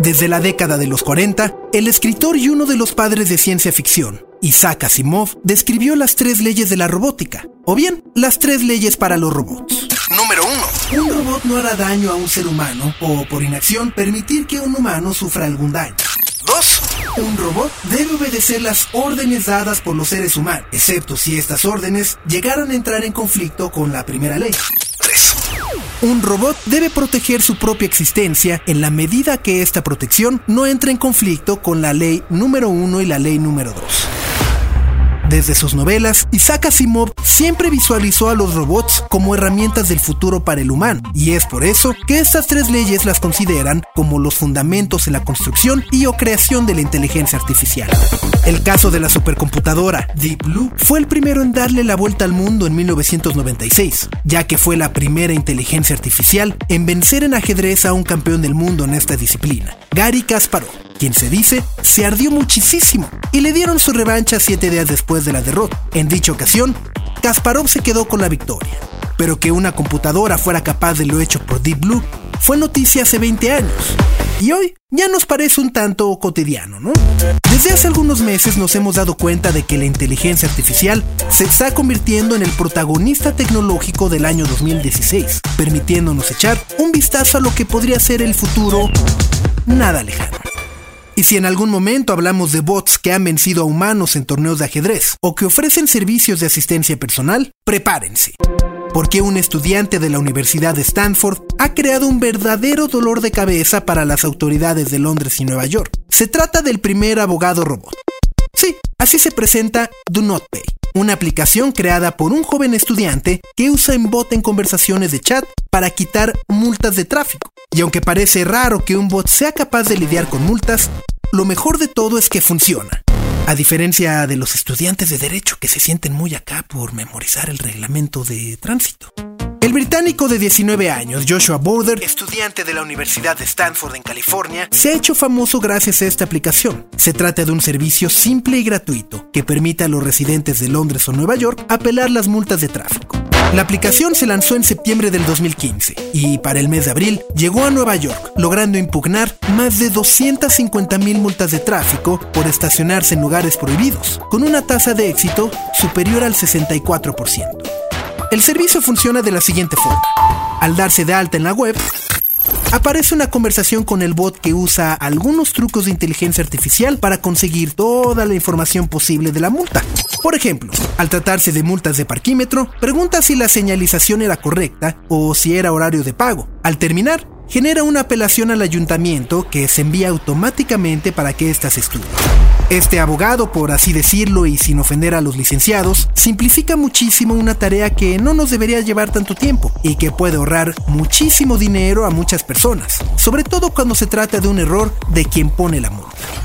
Desde la década de los 40, el escritor y uno de los padres de ciencia ficción, Isaac Asimov, describió las tres leyes de la robótica, o bien, las tres leyes para los robots. Número 1. Un robot no hará daño a un ser humano o, por inacción, permitir que un humano sufra algún daño. 2. Un robot debe obedecer las órdenes dadas por los seres humanos, excepto si estas órdenes llegaran a entrar en conflicto con la primera ley. 3. Un robot debe proteger su propia existencia en la medida que esta protección no entre en conflicto con la ley número 1 y la ley número 2. Desde sus novelas, Isaac Asimov siempre visualizó a los robots como herramientas del futuro para el humano, y es por eso que estas tres leyes las consideran como los fundamentos en la construcción y o creación de la inteligencia artificial. El caso de la supercomputadora Deep Blue fue el primero en darle la vuelta al mundo en 1996, ya que fue la primera inteligencia artificial en vencer en ajedrez a un campeón del mundo en esta disciplina, Gary Kasparov quien se dice se ardió muchísimo y le dieron su revancha siete días después de la derrota. En dicha ocasión, Kasparov se quedó con la victoria, pero que una computadora fuera capaz de lo hecho por Deep Blue fue noticia hace 20 años. Y hoy ya nos parece un tanto cotidiano, ¿no? Desde hace algunos meses nos hemos dado cuenta de que la inteligencia artificial se está convirtiendo en el protagonista tecnológico del año 2016, permitiéndonos echar un vistazo a lo que podría ser el futuro nada lejano. Y si en algún momento hablamos de bots que han vencido a humanos en torneos de ajedrez o que ofrecen servicios de asistencia personal, prepárense. Porque un estudiante de la Universidad de Stanford ha creado un verdadero dolor de cabeza para las autoridades de Londres y Nueva York. Se trata del primer abogado robot. Sí, así se presenta Do Not Pay, una aplicación creada por un joven estudiante que usa en bot en conversaciones de chat para quitar multas de tráfico. Y aunque parece raro que un bot sea capaz de lidiar con multas, lo mejor de todo es que funciona. A diferencia de los estudiantes de derecho que se sienten muy acá por memorizar el reglamento de tránsito. El británico de 19 años, Joshua Border, estudiante de la Universidad de Stanford en California, se ha hecho famoso gracias a esta aplicación. Se trata de un servicio simple y gratuito que permite a los residentes de Londres o Nueva York apelar las multas de tráfico. La aplicación se lanzó en septiembre del 2015 y para el mes de abril llegó a Nueva York, logrando impugnar más de 250 mil multas de tráfico por estacionarse en lugares prohibidos, con una tasa de éxito superior al 64%. El servicio funciona de la siguiente forma. Al darse de alta en la web, aparece una conversación con el bot que usa algunos trucos de inteligencia artificial para conseguir toda la información posible de la multa. Por ejemplo, al tratarse de multas de parquímetro, pregunta si la señalización era correcta o si era horario de pago. Al terminar, genera una apelación al ayuntamiento que se envía automáticamente para que ésta se estudie. Este abogado, por así decirlo y sin ofender a los licenciados, simplifica muchísimo una tarea que no nos debería llevar tanto tiempo y que puede ahorrar muchísimo dinero a muchas personas, sobre todo cuando se trata de un error de quien pone la multa.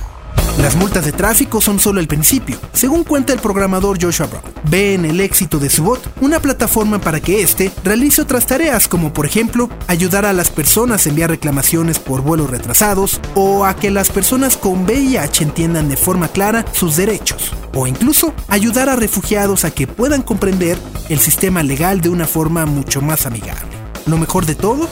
Las multas de tráfico son solo el principio, según cuenta el programador Joshua Brown. Ve en el éxito de su bot una plataforma para que éste realice otras tareas como por ejemplo ayudar a las personas a enviar reclamaciones por vuelos retrasados o a que las personas con VIH entiendan de forma clara sus derechos o incluso ayudar a refugiados a que puedan comprender el sistema legal de una forma mucho más amigable. Lo mejor de todo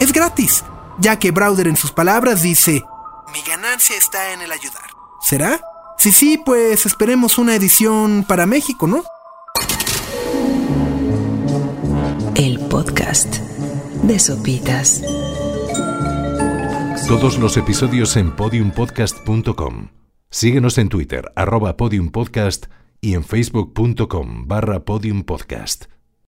es gratis, ya que Browder en sus palabras dice, mi ganancia está en el ayudar. ¿Será? Sí, sí, pues esperemos una edición para México, ¿no? El podcast de Sopitas. Todos los episodios en podiumpodcast.com. Síguenos en Twitter, arroba podiumpodcast y en facebook.com barra podiumpodcast.